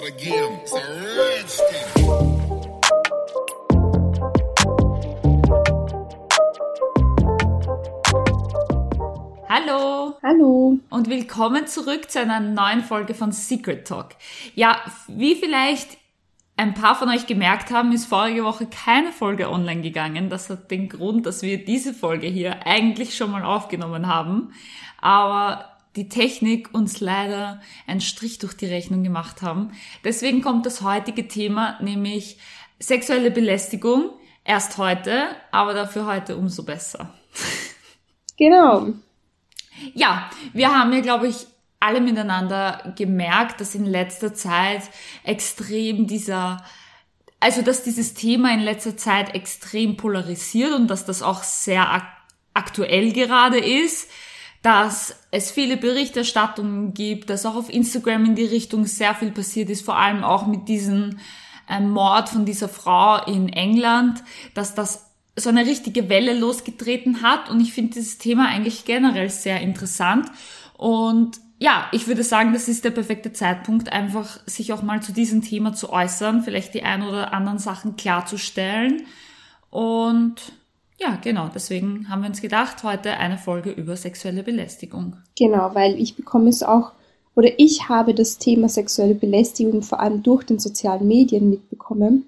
start again. It's a thing. Hallo Hallo. und willkommen zurück zu einer neuen Folge von Secret Talk. Ja, wie vielleicht ein paar von euch gemerkt haben, ist vorige Woche keine Folge online gegangen. Das hat den Grund, dass wir diese Folge hier eigentlich schon mal aufgenommen haben, aber die Technik uns leider einen Strich durch die Rechnung gemacht haben. Deswegen kommt das heutige Thema, nämlich sexuelle Belästigung, erst heute, aber dafür heute umso besser. Genau. Ja, wir haben ja, glaube ich, alle miteinander gemerkt, dass in letzter Zeit extrem dieser, also dass dieses Thema in letzter Zeit extrem polarisiert und dass das auch sehr ak aktuell gerade ist, dass es viele Berichterstattungen gibt, dass auch auf Instagram in die Richtung sehr viel passiert ist, vor allem auch mit diesem ähm, Mord von dieser Frau in England, dass das so eine richtige Welle losgetreten hat. Und ich finde dieses Thema eigentlich generell sehr interessant. Und ja, ich würde sagen, das ist der perfekte Zeitpunkt, einfach sich auch mal zu diesem Thema zu äußern, vielleicht die ein oder anderen Sachen klarzustellen. Und ja, genau, deswegen haben wir uns gedacht, heute eine Folge über sexuelle Belästigung. Genau, weil ich bekomme es auch, oder ich habe das Thema sexuelle Belästigung vor allem durch den sozialen Medien mitbekommen,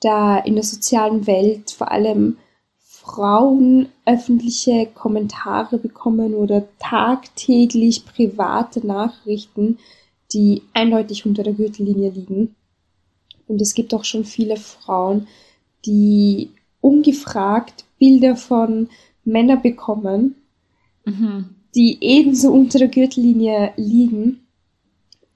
da in der sozialen Welt vor allem Frauen öffentliche Kommentare bekommen oder tagtäglich private Nachrichten, die eindeutig unter der Gürtellinie liegen. Und es gibt auch schon viele Frauen, die ungefragt Bilder von Männern bekommen, Mhm. die ebenso unter der Gürtellinie liegen.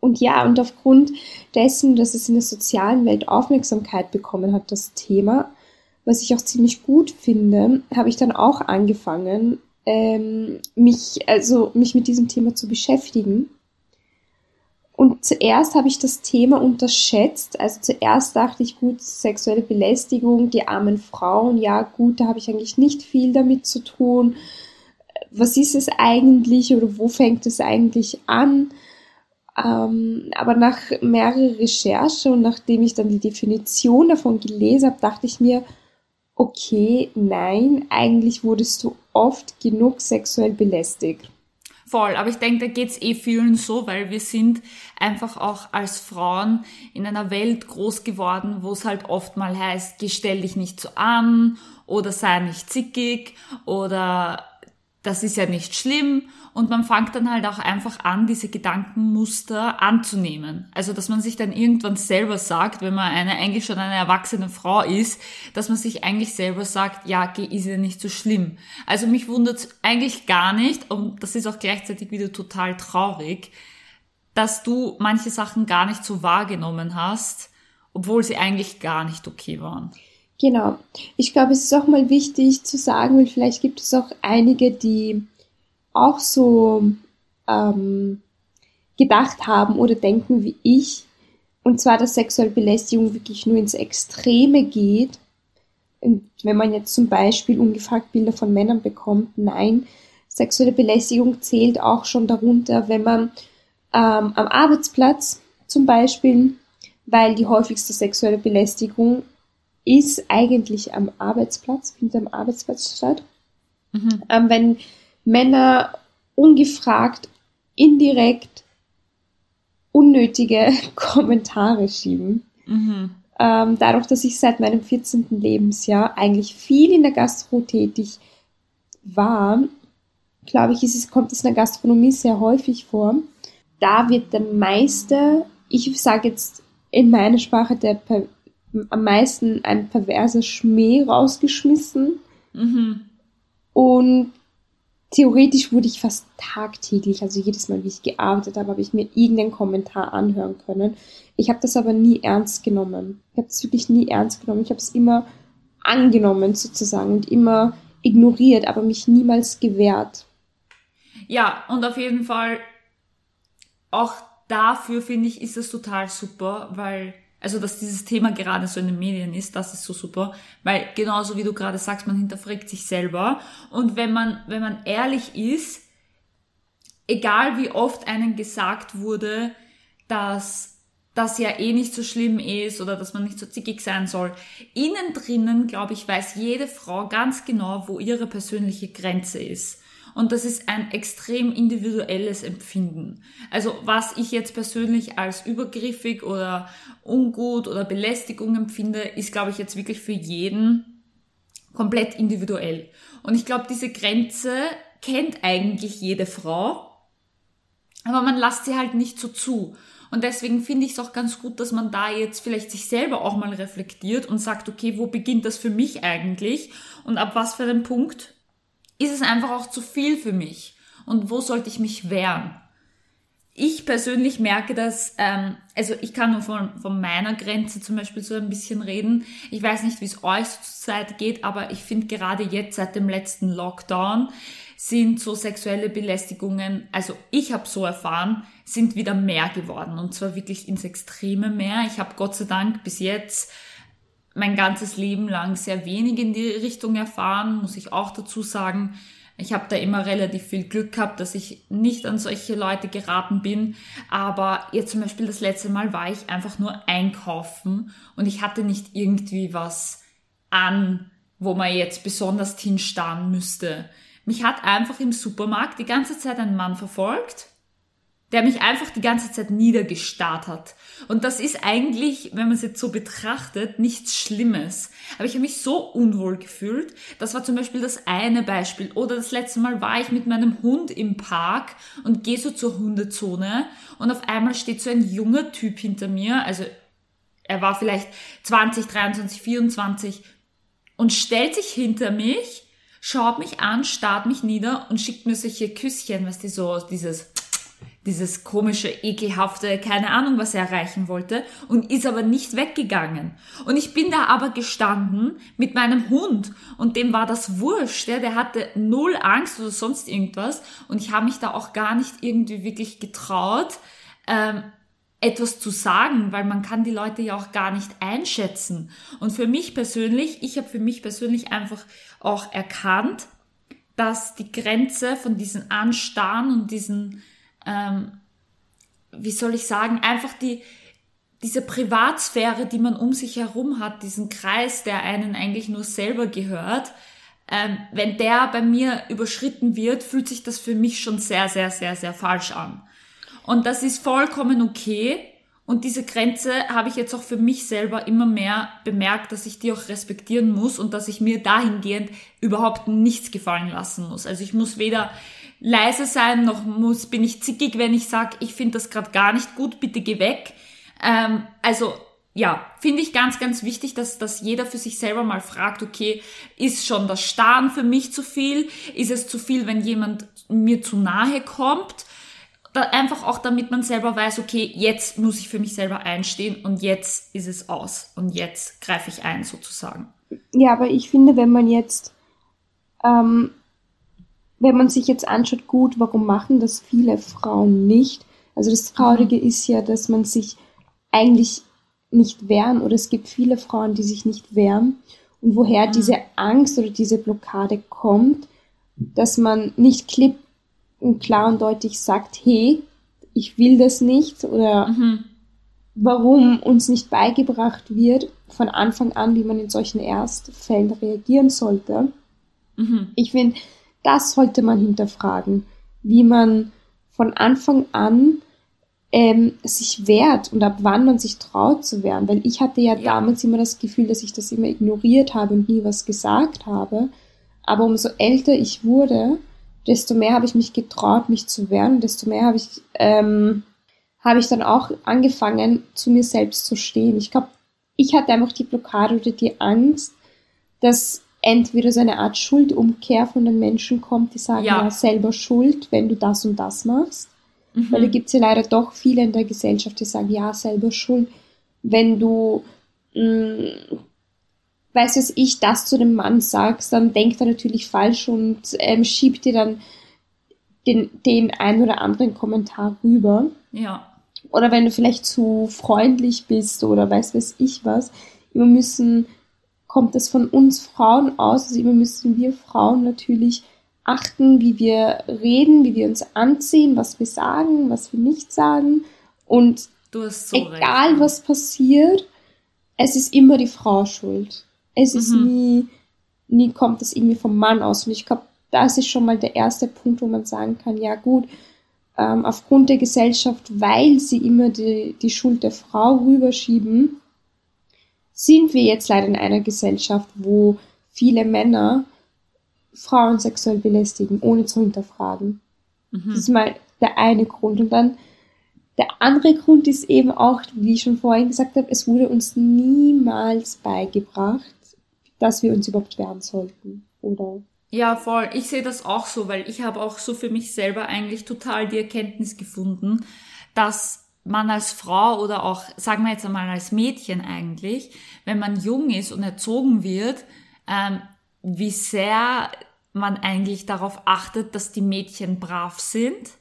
Und ja, und aufgrund dessen, dass es in der sozialen Welt Aufmerksamkeit bekommen hat, das Thema, was ich auch ziemlich gut finde, habe ich dann auch angefangen, ähm, mich, also mich mit diesem Thema zu beschäftigen. Und zuerst habe ich das Thema unterschätzt. Also zuerst dachte ich, gut, sexuelle Belästigung, die armen Frauen, ja gut, da habe ich eigentlich nicht viel damit zu tun. Was ist es eigentlich oder wo fängt es eigentlich an? Ähm, aber nach mehrerer Recherche und nachdem ich dann die Definition davon gelesen habe, dachte ich mir, okay, nein, eigentlich wurdest du oft genug sexuell belästigt. Voll, aber ich denke, da geht's eh vielen so, weil wir sind einfach auch als Frauen in einer Welt groß geworden, wo es halt oft mal heißt, geh stell dich nicht so an oder sei nicht zickig oder das ist ja nicht schlimm und man fängt dann halt auch einfach an, diese Gedankenmuster anzunehmen. Also, dass man sich dann irgendwann selber sagt, wenn man eine eigentlich schon eine erwachsene Frau ist, dass man sich eigentlich selber sagt, ja, ist ja nicht so schlimm. Also mich wundert eigentlich gar nicht und das ist auch gleichzeitig wieder total traurig, dass du manche Sachen gar nicht so wahrgenommen hast, obwohl sie eigentlich gar nicht okay waren. Genau. Ich glaube, es ist auch mal wichtig zu sagen, weil vielleicht gibt es auch einige, die auch so ähm, gedacht haben oder denken wie ich. Und zwar, dass sexuelle Belästigung wirklich nur ins Extreme geht. Und wenn man jetzt zum Beispiel ungefragt Bilder von Männern bekommt, nein, sexuelle Belästigung zählt auch schon darunter, wenn man ähm, am Arbeitsplatz zum Beispiel, weil die häufigste sexuelle Belästigung ist eigentlich am Arbeitsplatz, findet am Arbeitsplatz statt. Mhm. Ähm, wenn Männer ungefragt, indirekt unnötige Kommentare schieben. Mhm. Ähm, dadurch, dass ich seit meinem 14. Lebensjahr eigentlich viel in der Gastro tätig war, glaube ich, es, kommt es in der Gastronomie sehr häufig vor. Da wird der meiste, ich sage jetzt in meiner Sprache, der per, am meisten ein perverser Schmäh rausgeschmissen. Mhm. Und theoretisch wurde ich fast tagtäglich, also jedes Mal, wie ich gearbeitet habe, habe ich mir irgendeinen Kommentar anhören können. Ich habe das aber nie ernst genommen. Ich habe es wirklich nie ernst genommen. Ich habe es immer angenommen sozusagen und immer ignoriert, aber mich niemals gewehrt. Ja, und auf jeden Fall auch dafür finde ich, ist es total super, weil, also dass dieses Thema gerade so in den Medien ist, das ist so super, weil genauso wie du gerade sagst, man hinterfragt sich selber und wenn man, wenn man ehrlich ist, egal wie oft einem gesagt wurde, dass das ja eh nicht so schlimm ist oder dass man nicht so zickig sein soll. Innen drinnen, glaube ich, weiß jede Frau ganz genau, wo ihre persönliche Grenze ist. Und das ist ein extrem individuelles Empfinden. Also was ich jetzt persönlich als übergriffig oder ungut oder Belästigung empfinde, ist, glaube ich, jetzt wirklich für jeden komplett individuell. Und ich glaube, diese Grenze kennt eigentlich jede Frau, aber man lasst sie halt nicht so zu. Und deswegen finde ich es auch ganz gut, dass man da jetzt vielleicht sich selber auch mal reflektiert und sagt, okay, wo beginnt das für mich eigentlich und ab was für einem Punkt ist es einfach auch zu viel für mich und wo sollte ich mich wehren? Ich persönlich merke das, ähm, also ich kann nur von, von meiner Grenze zum Beispiel so ein bisschen reden. Ich weiß nicht, wie es euch zurzeit geht, aber ich finde gerade jetzt seit dem letzten Lockdown sind so sexuelle Belästigungen, also ich habe so erfahren, sind wieder mehr geworden und zwar wirklich ins Extreme mehr. Ich habe Gott sei Dank bis jetzt mein ganzes Leben lang sehr wenig in die Richtung erfahren, muss ich auch dazu sagen. Ich habe da immer relativ viel Glück gehabt, dass ich nicht an solche Leute geraten bin. Aber jetzt zum Beispiel das letzte Mal war ich einfach nur einkaufen und ich hatte nicht irgendwie was an, wo man jetzt besonders hinstarren müsste. Mich hat einfach im Supermarkt die ganze Zeit ein Mann verfolgt, der mich einfach die ganze Zeit niedergestarrt hat. Und das ist eigentlich, wenn man es jetzt so betrachtet, nichts Schlimmes. Aber ich habe mich so unwohl gefühlt. Das war zum Beispiel das eine Beispiel. Oder das letzte Mal war ich mit meinem Hund im Park und gehe so zur Hundezone und auf einmal steht so ein junger Typ hinter mir. Also er war vielleicht 20, 23, 24 und stellt sich hinter mich schaut mich an, starrt mich nieder und schickt mir solche Küsschen, was die so, dieses, dieses komische, ekelhafte, keine Ahnung, was er erreichen wollte, und ist aber nicht weggegangen. Und ich bin da aber gestanden mit meinem Hund und dem war das wurscht, ja, der hatte null Angst oder sonst irgendwas und ich habe mich da auch gar nicht irgendwie wirklich getraut, ähm, etwas zu sagen, weil man kann die Leute ja auch gar nicht einschätzen. Und für mich persönlich, ich habe für mich persönlich einfach auch erkannt, dass die Grenze von diesen Anstarren und diesen, ähm, wie soll ich sagen, einfach die, diese Privatsphäre, die man um sich herum hat, diesen Kreis, der einen eigentlich nur selber gehört, ähm, wenn der bei mir überschritten wird, fühlt sich das für mich schon sehr, sehr, sehr, sehr falsch an. Und das ist vollkommen okay. Und diese Grenze habe ich jetzt auch für mich selber immer mehr bemerkt, dass ich die auch respektieren muss und dass ich mir dahingehend überhaupt nichts gefallen lassen muss. Also ich muss weder leise sein, noch muss, bin ich zickig, wenn ich sage, ich finde das gerade gar nicht gut, bitte geh weg. Ähm, also ja, finde ich ganz, ganz wichtig, dass, dass jeder für sich selber mal fragt, okay, ist schon das Starren für mich zu viel? Ist es zu viel, wenn jemand mir zu nahe kommt? Einfach auch damit man selber weiß, okay, jetzt muss ich für mich selber einstehen und jetzt ist es aus und jetzt greife ich ein sozusagen. Ja, aber ich finde, wenn man jetzt, ähm, wenn man sich jetzt anschaut, gut, warum machen das viele Frauen nicht? Also das Traurige mhm. ist ja, dass man sich eigentlich nicht wehren oder es gibt viele Frauen, die sich nicht wehren und woher mhm. diese Angst oder diese Blockade kommt, dass man nicht klipp und klar und deutlich sagt, hey, ich will das nicht oder mhm. warum uns nicht beigebracht wird von Anfang an, wie man in solchen Erstfällen reagieren sollte. Mhm. Ich finde, das sollte man hinterfragen, wie man von Anfang an ähm, sich wehrt und ab wann man sich traut zu wehren. Weil ich hatte ja, ja, damals immer das Gefühl, dass ich das immer ignoriert habe und nie was gesagt habe. Aber umso älter ich wurde, desto mehr habe ich mich getraut, mich zu wehren, desto mehr habe ich, ähm, habe ich dann auch angefangen, zu mir selbst zu stehen. Ich glaube, ich hatte einfach die Blockade oder die Angst, dass entweder so eine Art Schuldumkehr von den Menschen kommt, die sagen, ja, ja selber schuld, wenn du das und das machst. Mhm. Weil da gibt es ja leider doch viele in der Gesellschaft, die sagen, ja, selber schuld, wenn du mh, mm, weiß was ich, das zu dem Mann sagst, dann denkt er natürlich falsch und ähm, schiebt dir dann den, den ein oder anderen Kommentar rüber. Ja. Oder wenn du vielleicht zu freundlich bist oder weiß was ich was. Immer müssen, kommt das von uns Frauen aus, also immer müssen wir Frauen natürlich achten, wie wir reden, wie wir uns anziehen, was wir sagen, was wir nicht sagen. Und so egal recht. was passiert, es ist immer die Frau schuld. Es ist Mhm. nie, nie kommt es irgendwie vom Mann aus. Und ich glaube, das ist schon mal der erste Punkt, wo man sagen kann, ja gut, ähm, aufgrund der Gesellschaft, weil sie immer die, die Schuld der Frau rüberschieben, sind wir jetzt leider in einer Gesellschaft, wo viele Männer Frauen sexuell belästigen, ohne zu hinterfragen. Mhm. Das ist mal der eine Grund. Und dann der andere Grund ist eben auch, wie ich schon vorhin gesagt habe, es wurde uns niemals beigebracht, dass wir uns überhaupt wehren sollten. Oder Ja, voll. Ich sehe das auch so, weil ich habe auch so für mich selber eigentlich total die Erkenntnis gefunden, dass man als Frau oder auch, sagen wir jetzt einmal als Mädchen eigentlich, wenn man jung ist und erzogen wird, ähm, wie sehr man eigentlich darauf achtet, dass die Mädchen brav sind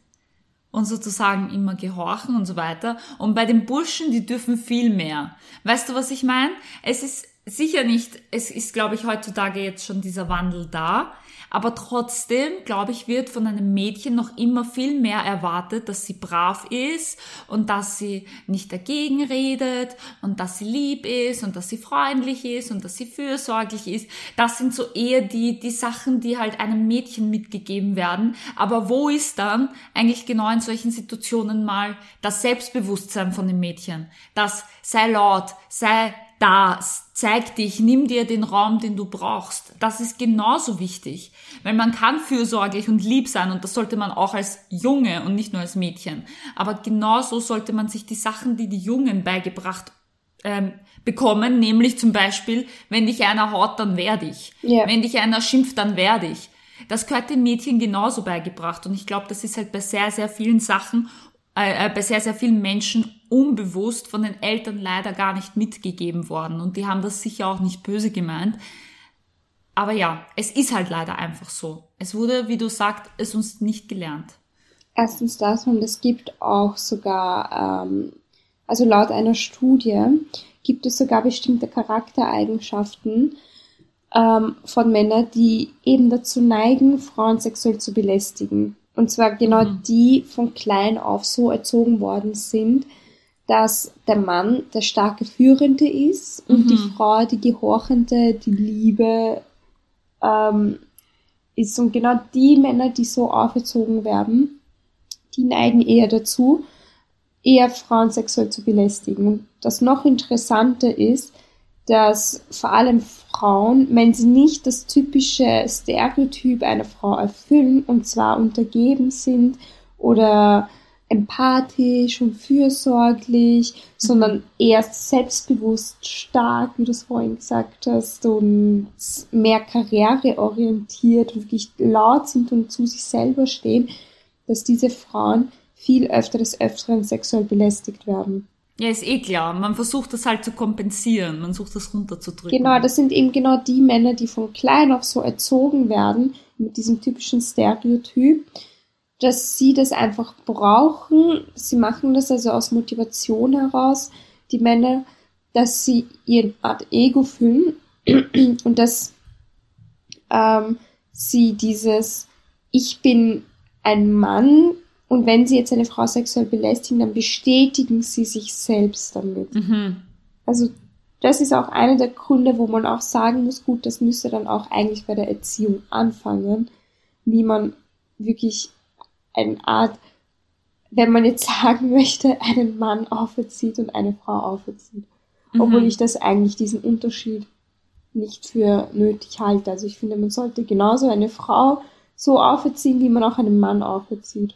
und sozusagen immer gehorchen und so weiter. Und bei den Burschen, die dürfen viel mehr. Weißt du, was ich meine? Es ist sicher nicht, es ist, glaube ich, heutzutage jetzt schon dieser Wandel da. Aber trotzdem, glaube ich, wird von einem Mädchen noch immer viel mehr erwartet, dass sie brav ist und dass sie nicht dagegen redet und dass sie lieb ist und dass sie freundlich ist und dass sie fürsorglich ist. Das sind so eher die, die Sachen, die halt einem Mädchen mitgegeben werden. Aber wo ist dann eigentlich genau in solchen Situationen mal das Selbstbewusstsein von dem Mädchen? Das sei laut, sei da, zeig dich, nimm dir den Raum, den du brauchst. Das ist genauso wichtig, weil man kann fürsorglich und lieb sein und das sollte man auch als Junge und nicht nur als Mädchen. Aber genauso sollte man sich die Sachen, die die Jungen beigebracht ähm, bekommen, nämlich zum Beispiel, wenn dich einer haut, dann werde ich. Ja. Wenn dich einer schimpft, dann werde ich. Das gehört den Mädchen genauso beigebracht und ich glaube, das ist halt bei sehr, sehr vielen Sachen, äh, äh, bei sehr, sehr vielen Menschen unbewusst von den Eltern leider gar nicht mitgegeben worden und die haben das sicher auch nicht böse gemeint. Aber ja, es ist halt leider einfach so. Es wurde, wie du sagst, es uns nicht gelernt. erstens das und es gibt auch sogar, ähm, also laut einer Studie gibt es sogar bestimmte Charaktereigenschaften ähm, von Männern, die eben dazu neigen, Frauen sexuell zu belästigen. Und zwar genau Mhm. die von klein auf so erzogen worden sind, dass der Mann der starke Führende ist und Mhm. die Frau die Gehorchende, die Liebe ähm, ist. Und genau die Männer, die so auferzogen werden, die neigen eher dazu, eher Frauen sexuell zu belästigen. Und das noch Interessante ist, dass vor allem Frauen, wenn sie nicht das typische Stereotyp einer Frau erfüllen, und zwar untergeben sind oder empathisch und fürsorglich, sondern eher selbstbewusst, stark, wie du es vorhin gesagt hast, und mehr karriereorientiert und wirklich laut sind und zu sich selber stehen, dass diese Frauen viel öfter des Öfteren sexuell belästigt werden. Ja, ist eh klar. Man versucht das halt zu kompensieren. Man sucht das runterzudrücken. Genau, das sind eben genau die Männer, die von klein auf so erzogen werden, mit diesem typischen Stereotyp, dass sie das einfach brauchen. Sie machen das also aus Motivation heraus, die Männer, dass sie ihr Art Ego füllen und dass ähm, sie dieses Ich bin ein Mann und wenn sie jetzt eine Frau sexuell belästigen, dann bestätigen sie sich selbst damit. Mhm. Also das ist auch einer der Gründe, wo man auch sagen muss, gut, das müsste dann auch eigentlich bei der Erziehung anfangen, wie man wirklich eine Art, wenn man jetzt sagen möchte, einen Mann auferzieht und eine Frau auferzieht. Obwohl Mhm. ich das eigentlich diesen Unterschied nicht für nötig halte. Also ich finde, man sollte genauso eine Frau so auferziehen, wie man auch einen Mann auferzieht.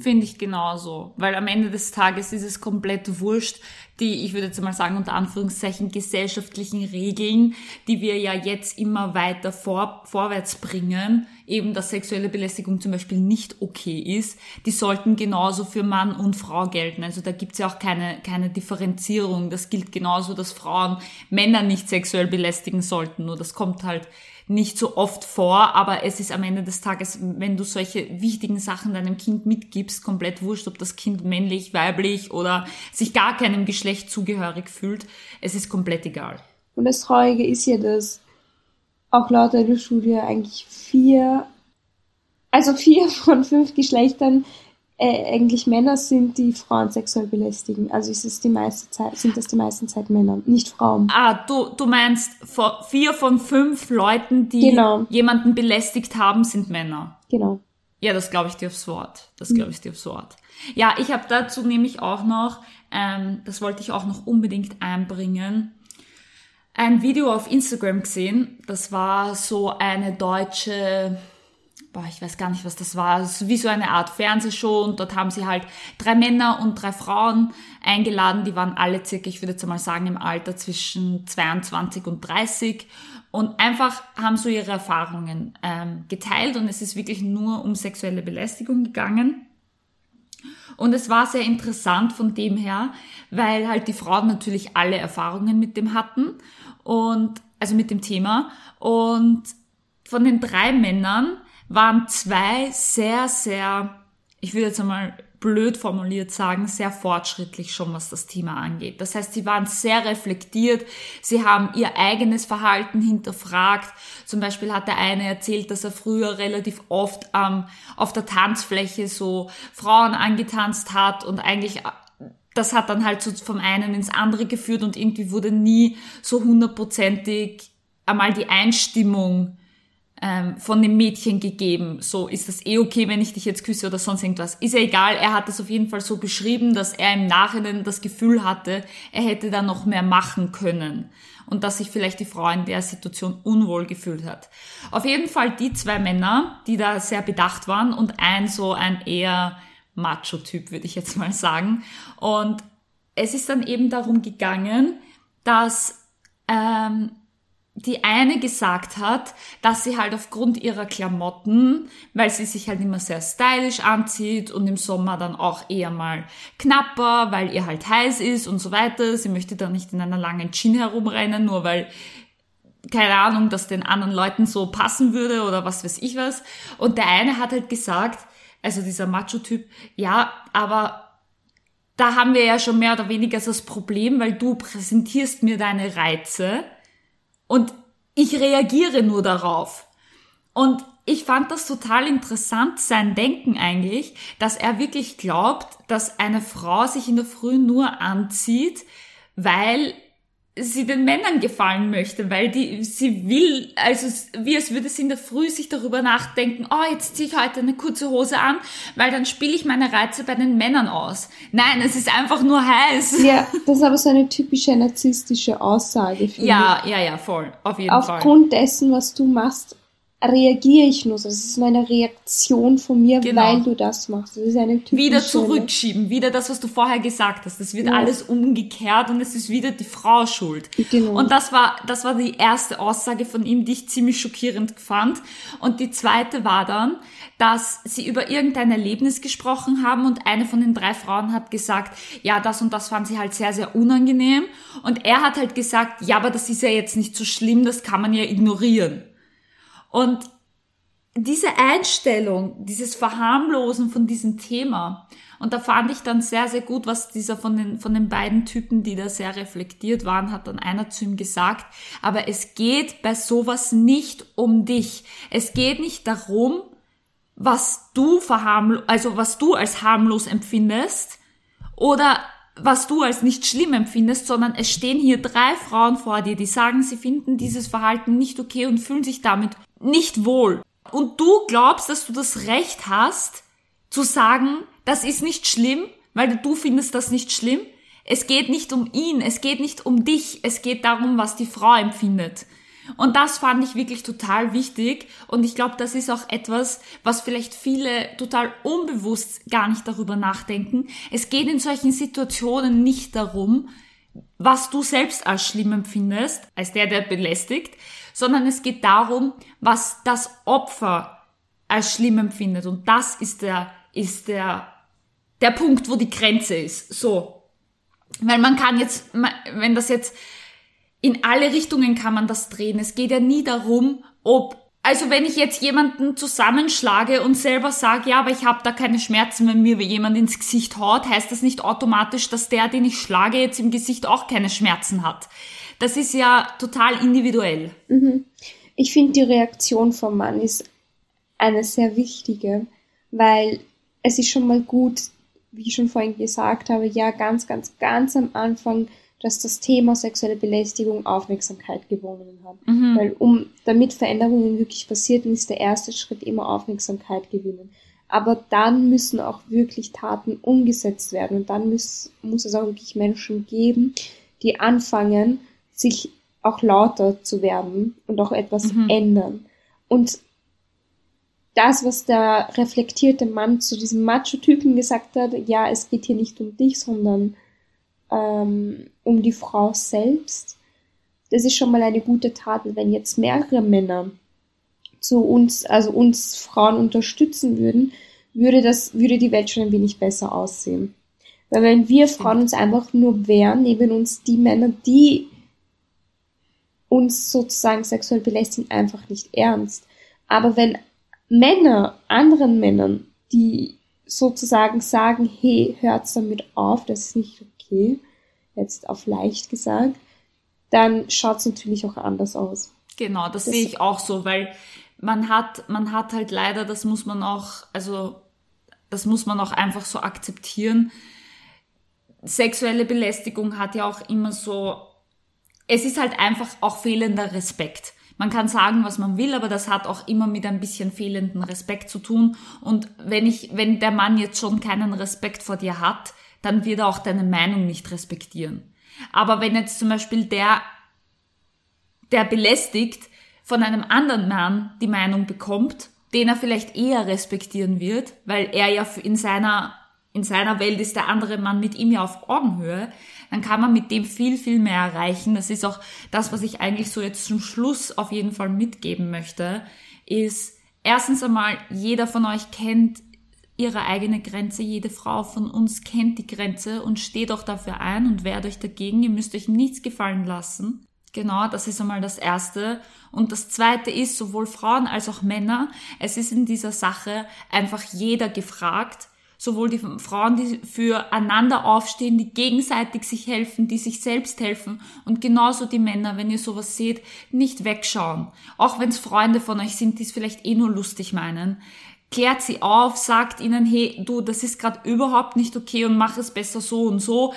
Finde ich genauso. Weil am Ende des Tages ist es komplett wurscht, die, ich würde jetzt mal sagen, unter Anführungszeichen gesellschaftlichen Regeln, die wir ja jetzt immer weiter vor, vorwärts bringen, eben dass sexuelle Belästigung zum Beispiel nicht okay ist, die sollten genauso für Mann und Frau gelten. Also da gibt's ja auch keine, keine Differenzierung. Das gilt genauso, dass Frauen Männer nicht sexuell belästigen sollten. Nur das kommt halt nicht so oft vor, aber es ist am Ende des Tages, wenn du solche wichtigen Sachen deinem Kind mitgibst, komplett wurscht, ob das Kind männlich, weiblich oder sich gar keinem Geschlecht zugehörig fühlt. Es ist komplett egal. Und das Traurige ist ja, dass auch laut einer Studie eigentlich vier, also vier von fünf Geschlechtern äh, eigentlich Männer sind, die Frauen sexuell belästigen. Also ist es die meiste Zeit, sind das die meisten Zeit Männer, nicht Frauen. Ah, du, du meinst, vier von fünf Leuten, die Genau. jemanden belästigt haben, sind Männer. Genau. Ja, das glaube ich dir aufs Wort. Das glaube ich dir aufs Wort. Ja, ich habe dazu nämlich auch noch, ähm, das wollte ich auch noch unbedingt einbringen, ein Video auf Instagram gesehen. Das war so eine deutsche, boah, ich weiß gar nicht, was das war. Es ist wie so eine Art Fernsehshow und dort haben sie halt drei Männer und drei Frauen eingeladen. Die waren alle circa, ich würde jetzt mal sagen, im Alter zwischen 22 und 30 und einfach haben so ihre Erfahrungen ähm, geteilt und es ist wirklich nur um sexuelle Belästigung gegangen. Und es war sehr interessant von dem her, weil halt die Frauen natürlich alle Erfahrungen mit dem hatten und also mit dem Thema und von den drei Männern waren zwei sehr, sehr, ich würde jetzt einmal blöd formuliert sagen, sehr fortschrittlich schon, was das Thema angeht. Das heißt, sie waren sehr reflektiert, sie haben ihr eigenes Verhalten hinterfragt. Zum Beispiel hat der eine erzählt, dass er früher relativ oft ähm, auf der Tanzfläche so Frauen angetanzt hat und eigentlich das hat dann halt so vom einen ins andere geführt und irgendwie wurde nie so hundertprozentig einmal die Einstimmung ähm, von dem Mädchen gegeben. So, ist das eh okay, wenn ich dich jetzt küsse oder sonst irgendwas? Ist ja egal, er hat es auf jeden Fall so beschrieben, dass er im Nachhinein das Gefühl hatte, er hätte da noch mehr machen können. Und dass sich vielleicht die Frau in der Situation unwohl gefühlt hat. Auf jeden Fall die zwei Männer, die da sehr bedacht waren und ein so ein eher Macho-Typ, würde ich jetzt mal sagen. Und es ist dann eben darum gegangen, dass ähm, die eine gesagt hat, dass sie halt aufgrund ihrer Klamotten, weil sie sich halt immer sehr stylisch anzieht und im Sommer dann auch eher mal knapper, weil ihr halt heiß ist und so weiter. Sie möchte da nicht in einer langen Jeans herumrennen, nur weil keine Ahnung, dass den anderen Leuten so passen würde oder was weiß ich was. Und der eine hat halt gesagt, also dieser Macho-Typ, ja, aber da haben wir ja schon mehr oder weniger das Problem, weil du präsentierst mir deine Reize und ich reagiere nur darauf. Und ich fand das total interessant, sein Denken eigentlich, dass er wirklich glaubt, dass eine Frau sich in der Früh nur anzieht, weil sie den Männern gefallen möchte, weil die, sie will, also wie als würde sie in der Früh sich darüber nachdenken, oh, jetzt ziehe ich heute eine kurze Hose an, weil dann spiele ich meine Reize bei den Männern aus. Nein, es ist einfach nur heiß. Ja, das ist aber so eine typische narzisstische Aussage. finde Ja, ja, ja, voll, auf jeden ich. Fall. Aufgrund dessen, was du machst, reagiere ich nur so. Das ist nur eine Reaktion von mir, Genau. weil du das machst. Das ist eine typische... wieder zurückschieben, wieder das, was du vorher gesagt hast. Das wird Ja. alles umgekehrt und es ist wieder die Frau schuld. Genau. Und das war, das war die erste Aussage von ihm, die ich ziemlich schockierend fand. Und die zweite war dann, dass sie über irgendein Erlebnis gesprochen haben und eine von den drei Frauen hat gesagt, ja, das und das fand sie halt sehr, sehr unangenehm. Und er hat halt gesagt, ja, aber das ist ja jetzt nicht so schlimm, das kann man ja ignorieren. Und diese Einstellung, dieses Verharmlosen von diesem Thema. Und da fand ich dann sehr, sehr gut, was dieser von den, von den beiden Typen, die da sehr reflektiert waren, hat dann einer zu ihm gesagt, aber es geht bei sowas nicht um dich. Es geht nicht darum, was du verharmlo also was du als harmlos empfindest oder was du als nicht schlimm empfindest, sondern es stehen hier drei Frauen vor dir, die sagen, sie finden dieses Verhalten nicht okay und fühlen sich damit nicht wohl. Und du glaubst, dass du das Recht hast, zu sagen, das ist nicht schlimm, weil du findest das nicht schlimm. Es geht nicht um ihn, es geht nicht um dich, es geht darum, was die Frau empfindet. Und das fand ich wirklich total wichtig. Und ich glaube, das ist auch etwas, was vielleicht viele total unbewusst gar nicht darüber nachdenken. Es geht in solchen Situationen nicht darum, was du selbst als schlimm empfindest, als der, der belästigt, sondern es geht darum, was das Opfer als schlimm empfindet. Und das ist der, ist der, der Punkt, wo die Grenze ist. So. Weil man kann jetzt, wenn das jetzt, in alle Richtungen kann man das drehen. Es geht ja nie darum, ob also wenn ich jetzt jemanden zusammenschlage und selber sage, ja, aber ich habe da keine Schmerzen, wenn mir jemand ins Gesicht haut, heißt das nicht automatisch, dass der, den ich schlage, jetzt im Gesicht auch keine Schmerzen hat. Das ist ja total individuell. Ich finde, die Reaktion vom Mann ist eine sehr wichtige, weil es ist schon mal gut, wie ich schon vorhin gesagt habe, ja, ganz, ganz, ganz am Anfang, dass das Thema sexuelle Belästigung Aufmerksamkeit gewonnen hat. Mhm. Weil um, damit Veränderungen wirklich passieren, ist der erste Schritt immer Aufmerksamkeit gewinnen. Aber dann müssen auch wirklich Taten umgesetzt werden und dann muss, muss es auch wirklich Menschen geben, die anfangen, sich auch lauter zu werden und auch etwas Mhm. ändern. Und das, was der reflektierte Mann zu diesem Macho-Typen gesagt hat, ja, es geht hier nicht um dich, sondern ähm, um die Frau selbst. Das ist schon mal eine gute Tat. Wenn jetzt mehrere Männer zu uns, also uns Frauen unterstützen würden, würde das, würde die Welt schon ein wenig besser aussehen. Weil wenn wir Frauen uns einfach nur wehren, nehmen uns die Männer, die uns sozusagen sexuell belästigen, einfach nicht ernst. Aber wenn Männer anderen Männern, die sozusagen sagen, hey, hört's damit auf, das ist nicht okay, jetzt auf leicht gesagt, dann schaut's natürlich auch anders aus. Genau, das, Das- sehe ich auch so, weil man hat, man hat halt leider, das muss man auch, also das muss man auch einfach so akzeptieren. Sexuelle Belästigung hat ja auch immer so, es ist halt einfach auch fehlender Respekt. Man kann sagen, was man will, aber das hat auch immer mit ein bisschen fehlenden Respekt zu tun. Und wenn ich, wenn der Mann jetzt schon keinen Respekt vor dir hat, dann wird er auch deine Meinung nicht respektieren. Aber wenn jetzt zum Beispiel der der belästigt von einem anderen Mann die Meinung bekommt, den er vielleicht eher respektieren wird, weil er ja in seiner, in seiner Welt ist der andere Mann mit ihm ja auf Augenhöhe, dann kann man mit dem viel, viel mehr erreichen. Das ist auch das, was ich eigentlich so jetzt zum Schluss auf jeden Fall mitgeben möchte, ist erstens einmal, jeder von euch kennt ihre eigene Grenze. Jede Frau von uns kennt die Grenze und steht auch dafür ein und wehrt euch dagegen. Ihr müsst euch nichts gefallen lassen. Genau, das ist einmal das Erste. Und das Zweite ist, sowohl Frauen als auch Männer, es ist in dieser Sache einfach jeder gefragt. Sowohl die Frauen, die füreinander aufstehen, die gegenseitig sich helfen, die sich selbst helfen. Und genauso die Männer, wenn ihr sowas seht, nicht wegschauen. Auch wenn es Freunde von euch sind, die es vielleicht eh nur lustig meinen. Klärt sie auf, sagt ihnen, hey, du, das ist gerade überhaupt nicht okay und mach es besser so und so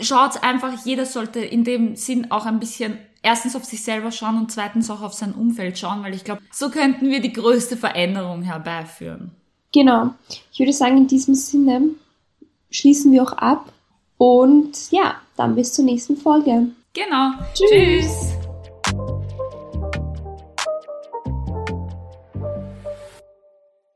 schaut einfach, jeder sollte in dem Sinn auch ein bisschen erstens auf sich selber schauen und zweitens auch auf sein Umfeld schauen, weil ich glaube, so könnten wir die größte Veränderung herbeiführen. Genau. Ich würde sagen, in diesem Sinne schließen wir auch ab. Und ja, dann bis zur nächsten Folge. Genau. Tschüss. Tschüss.